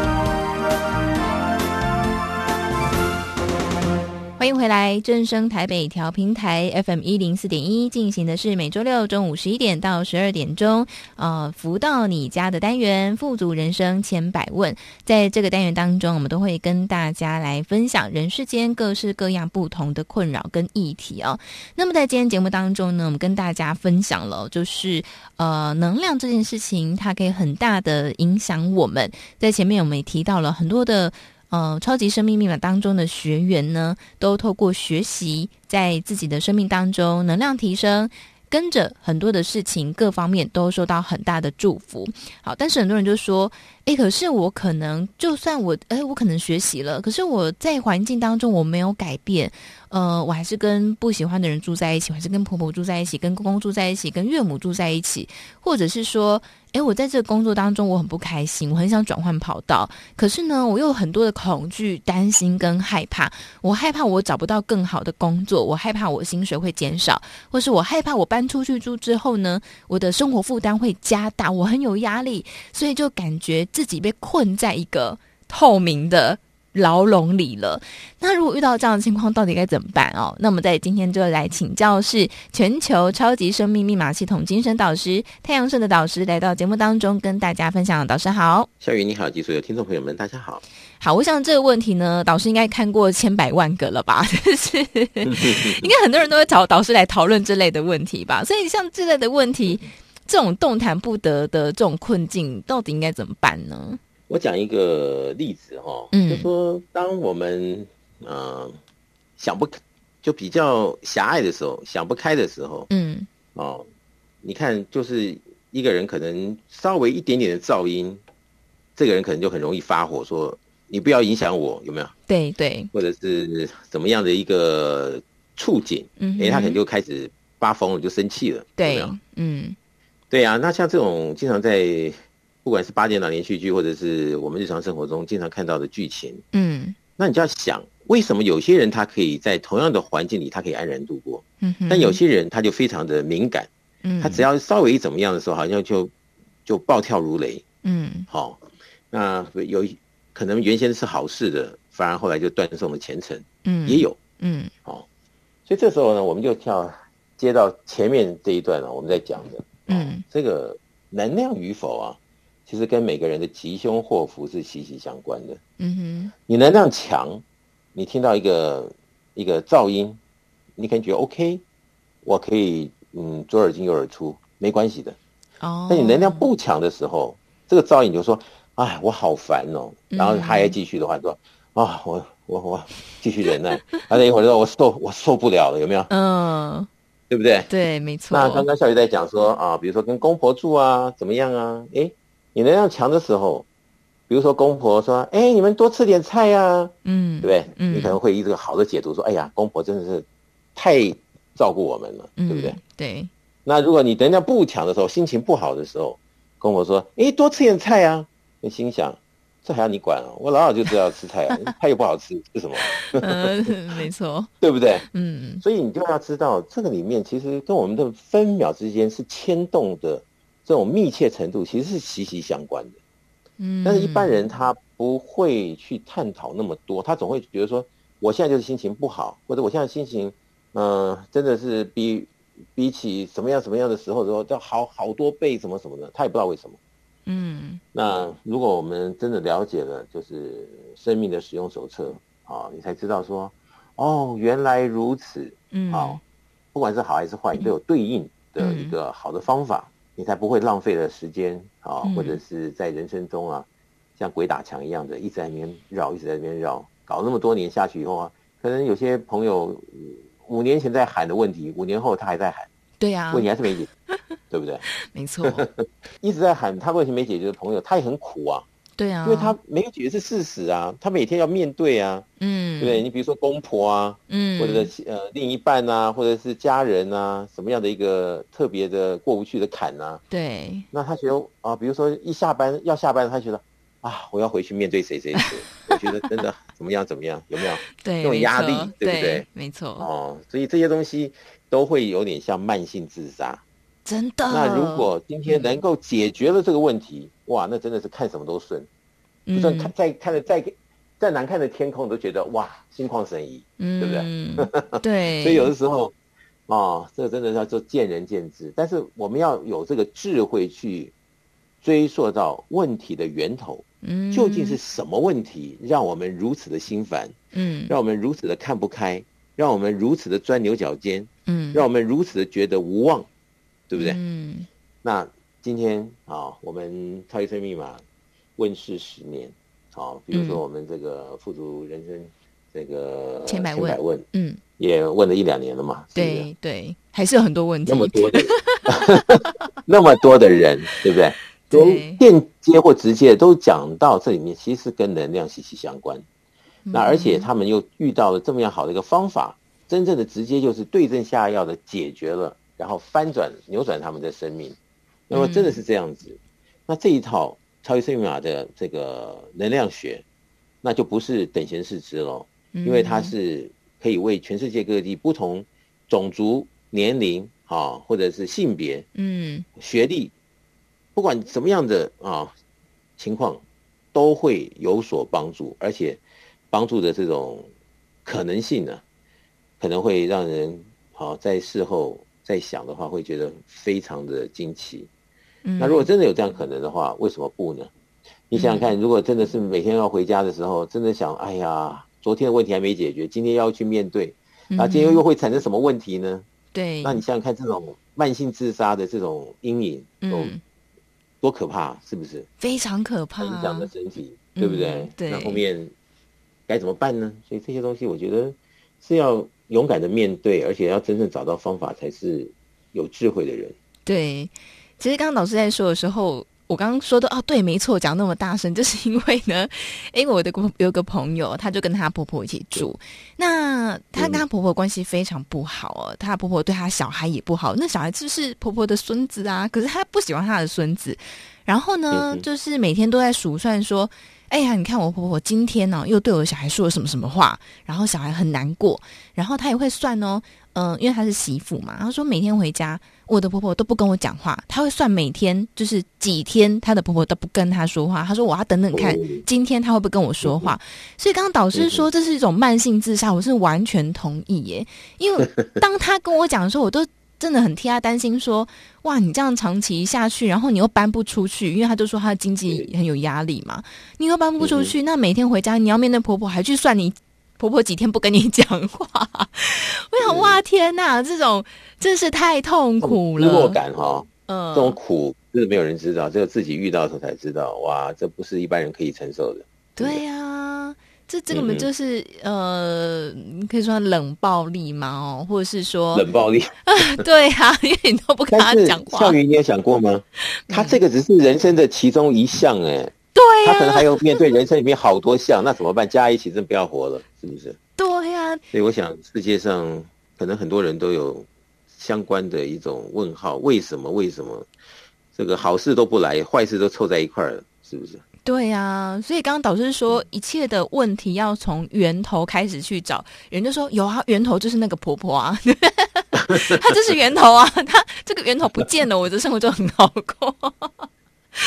欢迎回来，正声台北调频台 FM 一零四点一进行的是每周六中午十一点到十二点钟，呃，福到你家的单元“富足人生千百问”。在这个单元当中，我们都会跟大家来分享人世间各式各样不同的困扰跟议题哦。那么在今天节目当中呢，我们跟大家分享了，就是呃，能量这件事情，它可以很大的影响我们。在前面我们也提到了很多的。呃，超级生命密码当中的学员呢，都透过学习，在自己的生命当中能量提升，跟着很多的事情，各方面都受到很大的祝福。好，但是很多人就说，诶，可是我可能就算我，诶，我可能学习了，可是我在环境当中我没有改变。呃，我还是跟不喜欢的人住在一起，还是跟婆婆住在一起，跟公公住在一起，跟岳母住在一起，或者是说，诶，我在这个工作当中我很不开心，我很想转换跑道，可是呢，我又有很多的恐惧、担心跟害怕。我害怕我找不到更好的工作，我害怕我薪水会减少，或是我害怕我搬出去住之后呢，我的生活负担会加大，我很有压力，所以就感觉自己被困在一个透明的。牢笼里了。那如果遇到这样的情况，到底该怎么办哦？那我们在今天就来请教是全球超级生命密码系统精神导师太阳盛的导师来到节目当中跟大家分享。导师好，小雨你好，及所有听众朋友们，大家好。好，我想这个问题呢，导师应该看过千百万个了吧？就是 应该很多人都会找导师来讨论这类的问题吧？所以像这类的问题，这种动弹不得的这种困境，到底应该怎么办呢？我讲一个例子哈，嗯，就说当我们呃想不开，就比较狭隘的时候，想不开的时候，嗯，哦，你看，就是一个人可能稍微一点点的噪音，这个人可能就很容易发火，说你不要影响我，有没有？对对，或者是怎么样的一个触景，嗯，哎，他可能就开始发疯了，就生气了，对，有有？嗯，对呀、啊，那像这种经常在不管是八点档连续剧，或者是我们日常生活中经常看到的剧情，嗯，那你就要想，为什么有些人他可以在同样的环境里，他可以安然度过，嗯哼，但有些人他就非常的敏感，嗯，他只要稍微怎么样的时候，好像就就暴跳如雷，嗯，好，那有可能原先是好事的，反而后来就断送了前程，嗯，也有，嗯，好，所以这时候呢，我们就跳接到前面这一段了，我们在讲的，嗯，这个能量与否啊，其实跟每个人的吉凶祸福是息息相关的，嗯哼，你能量强，你听到一个一个噪音，你可能觉得 OK，我可以嗯左耳进右耳出，没关系的。哦，但你能量不强的时候，这个噪音你就说，哎，我好烦哦。然后他还继续的话说，啊，我我我继续忍耐。他等一会儿说，我受我受不了了，有没有？嗯，对不对？对，没错。那刚刚小雨在讲说啊，比如说跟公婆住啊，怎么样啊？诶，你能量强的时候，比如说公婆说，哎，你们多吃点菜呀，嗯，对不对？嗯，你可能会以这个好的解读说，哎呀，公婆真的是太照顾我们了，对不对？对。那如果你能量不强的时候，心情不好的时候，公婆说：“哎，多吃点菜啊！”你心想：“这还要你管啊？我老早就知道要吃菜啊，菜又不好吃，吃什么？”嗯，没错，对不对？嗯，所以你就要知道，这个里面其实跟我们的分秒之间是牵动的这种密切程度，其实是息息相关的。嗯，但是一般人他不会去探讨那么多，他总会觉得说：“我现在就是心情不好，或者我现在心情，嗯、呃，真的是比。”比起什么样什么样的时候，时候要好好多倍，什么什么的，他也不知道为什么。嗯，那如果我们真的了解了，就是生命的使用手册啊，你才知道说，哦，原来如此。嗯，好，不管是好还是坏，你都有对应的一个好的方法，嗯、你才不会浪费了时间啊，或者是在人生中啊，像鬼打墙一样的，一直在那边绕，一直在那边绕，搞那么多年下去以后啊，可能有些朋友。五年前在喊的问题，五年后他还在喊，对呀、啊，问题还是没解决，对不对？没错，一直在喊他问题没解决的朋友，他也很苦啊，对啊，因为他没有解决是事实啊，他每天要面对啊，嗯，对不对？你比如说公婆啊，嗯，或者是呃另一半啊，或者是家人啊，什么样的一个特别的过不去的坎啊，对，那他觉得啊，比如说一下班要下班，他觉得。啊！我要回去面对谁谁谁，我觉得真的 怎么样怎么样，有没有？对，那种压力，对，不对？没错。哦，所以这些东西都会有点像慢性自杀。真的。那如果今天能够解决了这个问题，嗯、哇，那真的是看什么都顺。就算看再看的再再难看的天空，都觉得哇，心旷神怡，嗯、对不对？对。所以有的时候，哦，这个真的是要做见仁见智，但是我们要有这个智慧去追溯到问题的源头。嗯，究竟是什么问题让我们如此的心烦？嗯，让我们如此的看不开，让我们如此的钻牛角尖？嗯，让我们如此的觉得无望，对不对？嗯，那今天啊，我们超级生命密码问世十年，啊，比如说我们这个富足人生这个千百问，嗯，也问了一两年了嘛，对对，还是有很多问题，那么多的，那么多的人，对不对？都间接或直接都讲到这里面，其实跟能量息息相关。那而且他们又遇到了这么样好的一个方法，真正的直接就是对症下药的解决了，然后翻转扭转他们的生命。那么真的是这样子，那这一套超级生命密码的这个能量学，那就不是等闲视之喽，因为它是可以为全世界各地不同种族、年龄啊，或者是性别、嗯，学历。不管什么样的啊情况，都会有所帮助，而且帮助的这种可能性呢，可能会让人好在事后再想的话，会觉得非常的惊奇。嗯，那如果真的有这样可能的话，为什么不呢？你想想看，如果真的是每天要回家的时候，真的想，哎呀，昨天的问题还没解决，今天要去面对，那今天又会产生什么问题呢？对，那你想想看，这种慢性自杀的这种阴影，嗯。多可怕，是不是？非常可怕，影响的身体，对不对？嗯、对。那后面该怎么办呢？所以这些东西，我觉得是要勇敢的面对，而且要真正找到方法，才是有智慧的人。对，其实刚刚老师在说的时候，我刚刚说的哦，对，没错，讲那么大声，就是因为呢，因为我的有个朋友，她就跟她婆婆一起住，那她跟她婆婆关系非常不好哦，她婆婆对她小孩也不好，那小孩就是婆婆的孙子啊，可是她不喜欢她的孙子，然后呢，就是每天都在数算说。哎呀，你看我婆婆今天呢、哦，又对我小孩说了什么什么话，然后小孩很难过，然后她也会算哦，嗯、呃，因为她是媳妇嘛，她说每天回家，我的婆婆都不跟我讲话，她会算每天就是几天她的婆婆都不跟她说话，她说我要等等看今天她会不会跟我说话，所以刚刚导师说这是一种慢性自杀，我是完全同意耶，因为当她跟我讲的时候，我都。真的很替她担心，说哇，你这样长期下去，然后你又搬不出去，因为她就说她的经济很有压力嘛，你又搬不出去，那每天回家你要面对婆婆，还去算你婆婆几天不跟你讲话，我想哇天哪，这种真是太痛苦了，失落感哈，嗯，这种苦真的没有人知道，只有自己遇到的时候才知道，哇，这不是一般人可以承受的，对呀、啊。这这根本就是、嗯、呃，可以说冷暴力嘛，哦，或者是说冷暴力。啊，对啊，因为你都不跟他讲话。孝瑜，你有想过吗？他这个只是人生的其中一项，哎，对呀，他可能还有面对人生里面好多项，那怎么办？加一起真不要活了，是不是？对呀。所以我想，世界上可能很多人都有相关的一种问号：为什么？为什么这个好事都不来，坏事都凑在一块儿了？是不是？对呀、啊，所以刚刚导师说，一切的问题要从源头开始去找。人就说有啊，源头就是那个婆婆啊，她就是源头啊，她这个源头不见了，我的生活就很好过。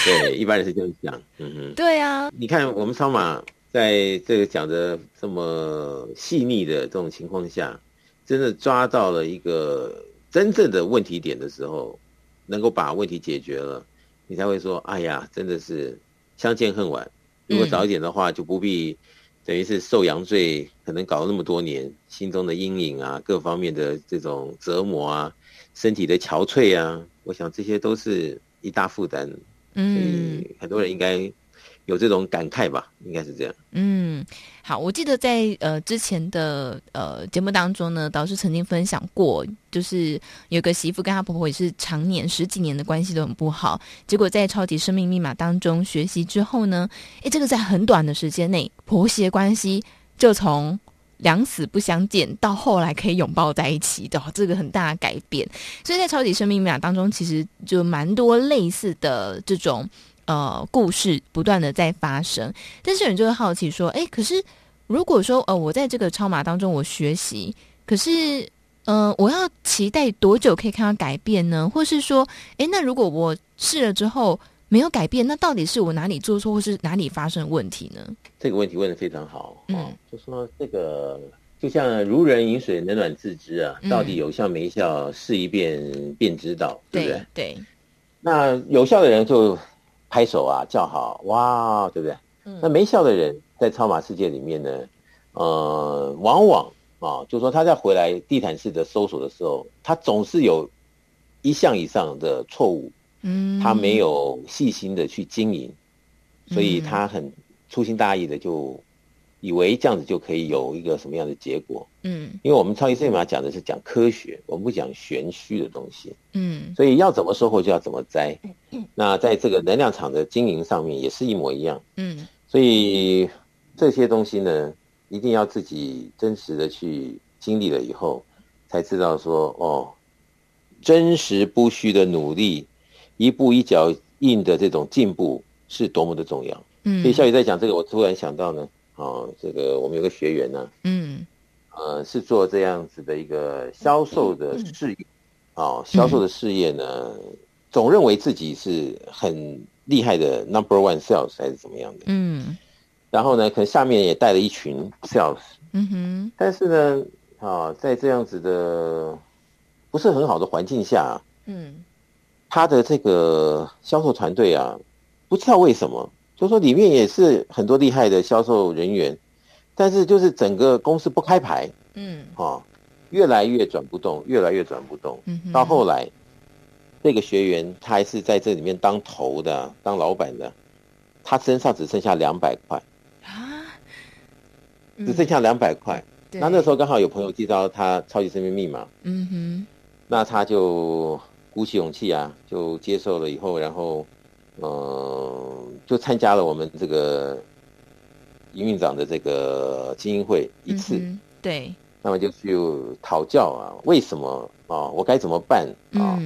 对，一般人是这样讲。嗯哼，对、啊，你看我们超马在这个讲的这么细腻的这种情况下，真的抓到了一个真正的问题点的时候，能够把问题解决了，你才会说，哎呀，真的是。相见恨晚，如果早一点的话，就不必等于是受洋罪，可能搞了那么多年，心中的阴影啊，各方面的这种折磨啊，身体的憔悴啊，我想这些都是一大负担。嗯，很多人应该。有这种感慨吧，应该是这样。嗯，好，我记得在呃之前的呃节目当中呢，导师曾经分享过，就是有个媳妇跟她婆婆也是常年十几年的关系都很不好，结果在超级生命密码当中学习之后呢，诶，这个在很短的时间内，婆媳关系就从两死不相见到后来可以拥抱在一起的，这个很大的改变。所以在超级生命密码当中，其实就蛮多类似的这种。呃，故事不断的在发生，但是有人就会好奇说，哎，可是如果说呃，我在这个超码当中我学习，可是呃，我要期待多久可以看到改变呢？或是说，哎，那如果我试了之后没有改变，那到底是我哪里做错，或是哪里发生问题呢？这个问题问的非常好，嗯，就说这个就像如人饮水，冷暖自知啊，到底有效没效，试一遍便知道，嗯、对不对？对，那有效的人就。拍手啊，叫好哇，对不对？嗯。那没效的人在超马世界里面呢，呃，往往啊，就是说他在回来地毯式的搜索的时候，他总是有一项以上的错误，嗯，他没有细心的去经营，所以他很粗心大意的就以为这样子就可以有一个什么样的结果。嗯，因为我们超级生命密码讲的是讲科学，我们不讲玄虚的东西。嗯，所以要怎么收获就要怎么栽。那在这个能量场的经营上面也是一模一样。嗯，所以这些东西呢，一定要自己真实的去经历了以后，才知道说哦，真实不虚的努力，一步一脚印的这种进步是多么的重要。嗯，所以小雨在讲这个，我突然想到呢，哦，这个我们有个学员呢、啊，嗯。呃，是做这样子的一个销售的事业，哦，销售的事业呢，总认为自己是很厉害的 number one sales 还是怎么样的，嗯，然后呢，可能下面也带了一群 sales，嗯哼，但是呢，啊，在这样子的不是很好的环境下，嗯，他的这个销售团队啊，不知道为什么，就说里面也是很多厉害的销售人员。但是就是整个公司不开牌，嗯，哦，越来越转不动，越来越转不动。嗯，到后来，这个学员他还是在这里面当头的，当老板的，他身上只剩下两百块啊，只剩下两百块。那那时候刚好有朋友介绍他超级生命密码，嗯哼，那他就鼓起勇气啊，就接受了以后，然后呃，就参加了我们这个营运长的这个精英会一次，嗯、对，那么就去讨教啊，为什么啊，我该怎么办啊？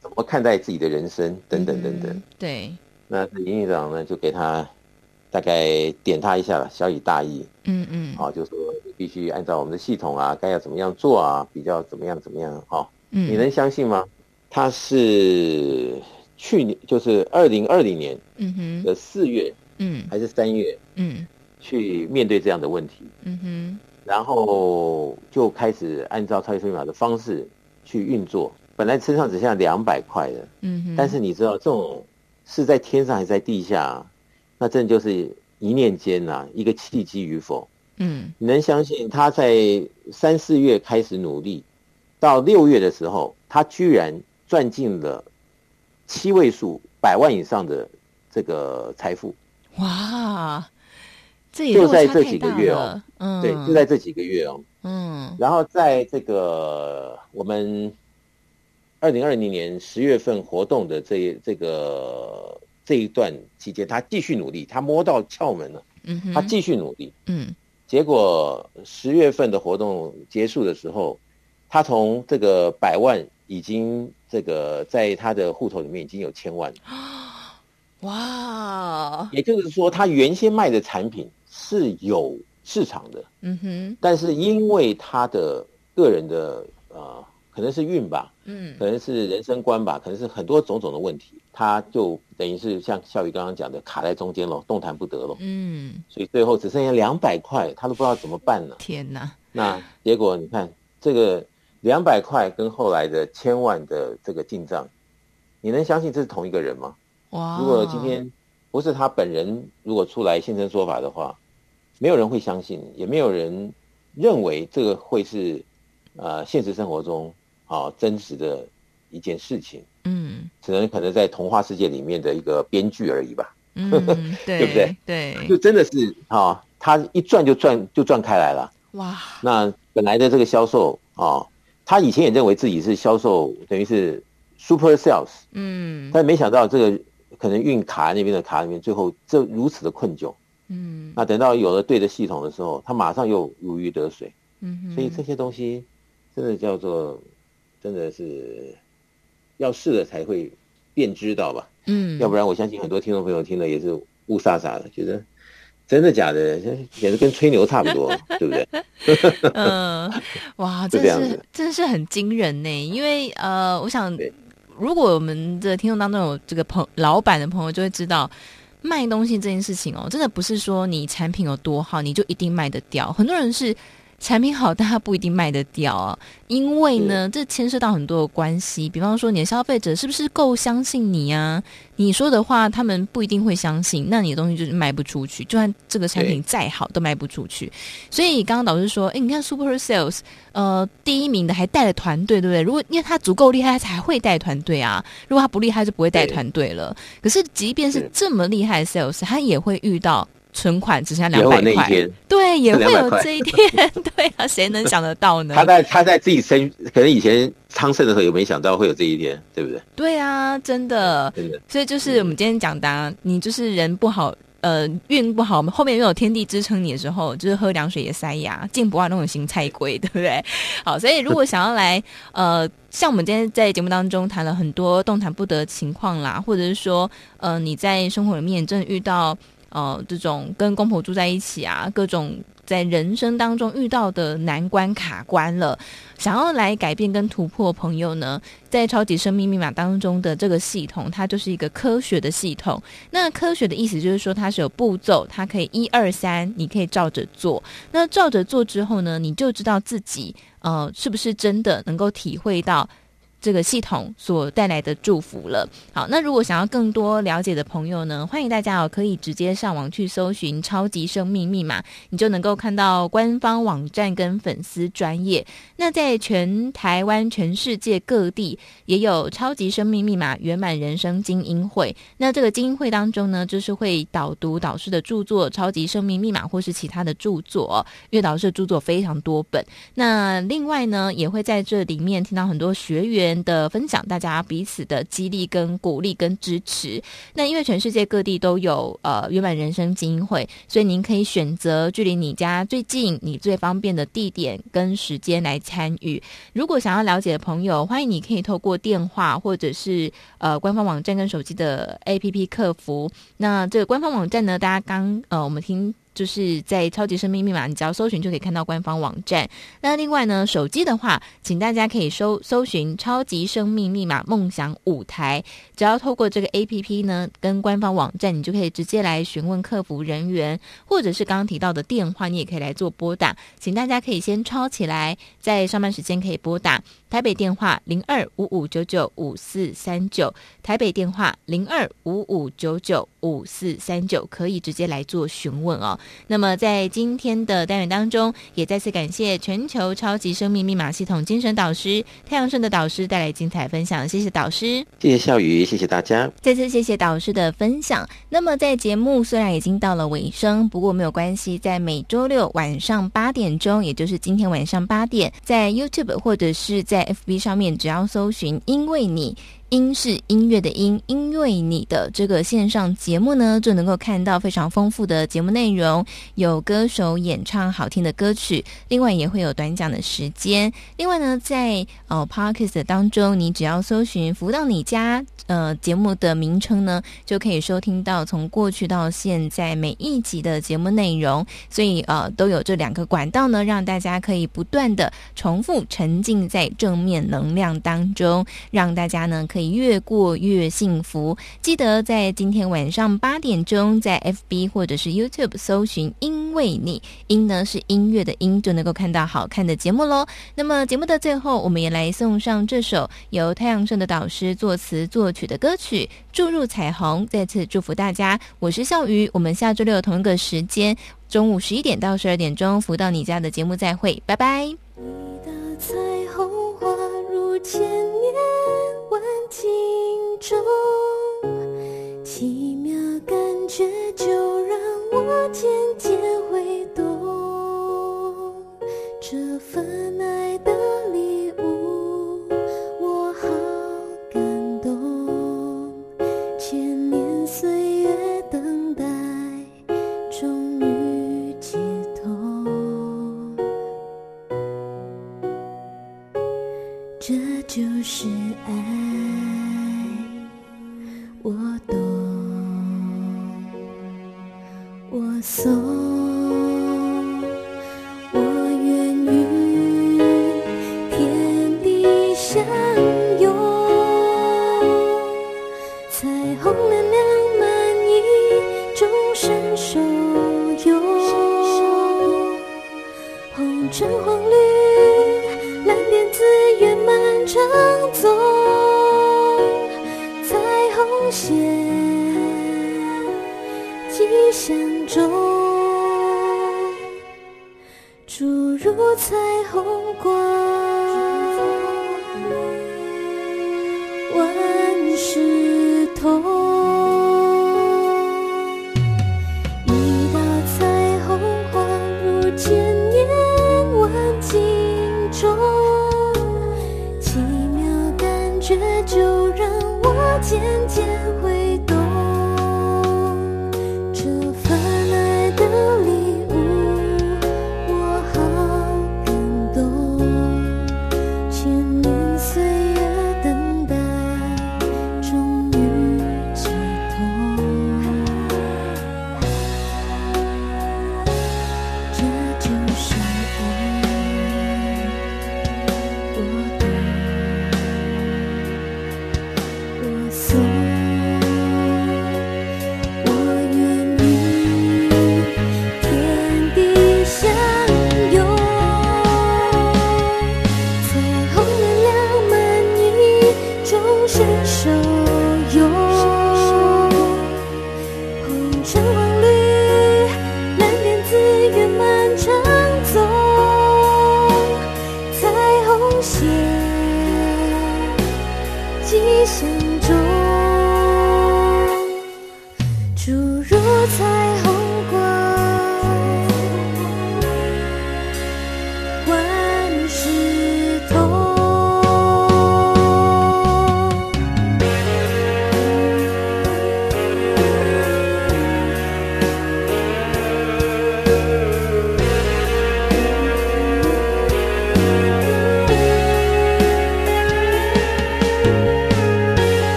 怎么看待自己的人生？等等等等，嗯、对，那营运长呢就给他大概点他一下了，小以大义，嗯嗯，啊，就说必须按照我们的系统啊，该要怎么样做啊，比较怎么样怎么样，哈、啊，嗯，你能相信吗？他是。去年就是二零二零年的四月，嗯，还是三月，嗯，去面对这样的问题，嗯哼，然后就开始按照超级生命密码的方式去运作。本来身上只剩下两百块的，嗯哼，但是你知道这种是在天上还是在地下，那真的就是一念间呐、啊，一个契机与否，嗯，你能相信他在三四月开始努力，到六月的时候，他居然赚进了。七位数百万以上的这个财富，哇！这也就在这几个月哦，嗯，对，就在这几个月哦，嗯。然后在这个我们二零二零年十月份活动的这这个这一段期间，他继续努力，他摸到窍门了，嗯，他继续努力，嗯。结果十月份的活动结束的时候，他从这个百万已经。这个在他的户头里面已经有千万，哇！也就是说，他原先卖的产品是有市场的，嗯哼。但是因为他的个人的呃，可能是运吧，嗯，可能是人生观吧，可能是很多种种的问题，他就等于是像孝瑜刚刚讲的，卡在中间了，动弹不得了，嗯。所以最后只剩下两百块，他都不知道怎么办了。天哪！那结果你看这个。两百块跟后来的千万的这个进账，你能相信这是同一个人吗？哇！如果今天不是他本人，如果出来现身说法的话，没有人会相信，也没有人认为这个会是呃现实生活中啊真实的一件事情。嗯，只能可能在童话世界里面的一个编剧而已吧。嗯，对，对不对？对，就真的是啊，他一赚就赚就赚开来了。哇！那本来的这个销售啊。他以前也认为自己是销售，等于是 super sales，嗯，但没想到这个可能运卡那边的卡里面，最后这如此的困窘，嗯，那等到有了对的系统的时候，他马上又如鱼得水，嗯哼，所以这些东西真的叫做，真的是要试了才会便知道吧，嗯，要不然我相信很多听众朋友听了也是雾煞煞的，觉得。真的假的？也是跟吹牛差不多，对不对？嗯，哇，真是真是很惊人呢。因为呃，我想，如果我们的听众当中有这个朋老板的朋友，就会知道卖东西这件事情哦，真的不是说你产品有多好，你就一定卖得掉。很多人是。产品好，但它不一定卖得掉啊，因为呢，这牵涉到很多的关系。比方说，你的消费者是不是够相信你啊？你说的话，他们不一定会相信，那你的东西就是卖不出去。就算这个产品再好，都卖不出去。所以刚刚导师说，哎，你看 Super Sales，呃，第一名的还带了团队，对不对？如果因为他足够厉害，他才会带团队啊。如果他不厉害，就不会带团队了。可是，即便是这么厉害的 Sales，他也会遇到。存款只剩下两百块，对，也会有这一天，对啊，谁能想得到呢？他在他在自己生，可能以前昌盛的时候，也没想到会有这一天，对不对？对啊，真的，真的。所以就是我们今天讲的、啊，你就是人不好，呃，运不好，后面没有天地支撑你的时候，就是喝凉水也塞牙，进不完那种芹菜龟，对不对？好，所以如果想要来，呃，像我们今天在节目当中谈了很多动弹不得的情况啦，或者是说，呃，你在生活里面真的遇到。呃，这种跟公婆住在一起啊，各种在人生当中遇到的难关卡关了，想要来改变跟突破朋友呢，在超级生命密码当中的这个系统，它就是一个科学的系统。那科学的意思就是说，它是有步骤，它可以一二三，你可以照着做。那照着做之后呢，你就知道自己呃是不是真的能够体会到。这个系统所带来的祝福了。好，那如果想要更多了解的朋友呢，欢迎大家哦，可以直接上网去搜寻“超级生命密码”，你就能够看到官方网站跟粉丝专业。那在全台湾、全世界各地也有“超级生命密码”圆满人生精英会。那这个精英会当中呢，就是会导读导师的著作《超级生命密码》或是其他的著作，因为导师的著作非常多本。那另外呢，也会在这里面听到很多学员。源的分享，大家彼此的激励跟鼓励跟支持。那因为全世界各地都有呃圆满人生精英会，所以您可以选择距离你家最近、你最方便的地点跟时间来参与。如果想要了解的朋友，欢迎你可以透过电话或者是呃官方网站跟手机的 APP 客服。那这个官方网站呢，大家刚呃我们听。就是在超级生命密码，你只要搜寻就可以看到官方网站。那另外呢，手机的话，请大家可以搜搜寻“超级生命密码梦想舞台”，只要透过这个 APP 呢，跟官方网站，你就可以直接来询问客服人员，或者是刚刚提到的电话，你也可以来做拨打。请大家可以先抄起来，在上班时间可以拨打台北电话零二五五九九五四三九，台北电话零二五五九九五四三九，可以直接来做询问哦。那么在今天的单元当中，也再次感谢全球超级生命密码系统精神导师太阳盛的导师带来精彩分享，谢谢导师，谢谢笑宇，谢谢大家，再次谢谢导师的分享。那么在节目虽然已经到了尾声，不过没有关系，在每周六晚上八点钟，也就是今天晚上八点，在 YouTube 或者是在在 FB 上面，只要搜寻“因为你”。音是音乐的音，因为你的这个线上节目呢，就能够看到非常丰富的节目内容，有歌手演唱好听的歌曲，另外也会有短讲的时间。另外呢，在呃 Podcast 当中，你只要搜寻“福到你家”呃节目的名称呢，就可以收听到从过去到现在每一集的节目内容。所以呃，都有这两个管道呢，让大家可以不断的重复沉浸在正面能量当中，让大家呢。可以越过越幸福。记得在今天晚上八点钟，在 FB 或者是 YouTube 搜寻“因为你”，音呢是音乐的音，就能够看到好看的节目喽。那么节目的最后，我们也来送上这首由太阳盛的导师作词作曲的歌曲《注入彩虹》。再次祝福大家，我是笑鱼，我们下周六同一个时间，中午十一点到十二点钟，福到你家的节目再会，拜拜。你的彩虹划入千年万景中，奇妙感觉就让我渐渐会懂，这份爱的礼物，我好感动。千年岁月等待，终于解脱，这就是我懂，我懂。异象中，注入彩虹光，万事通。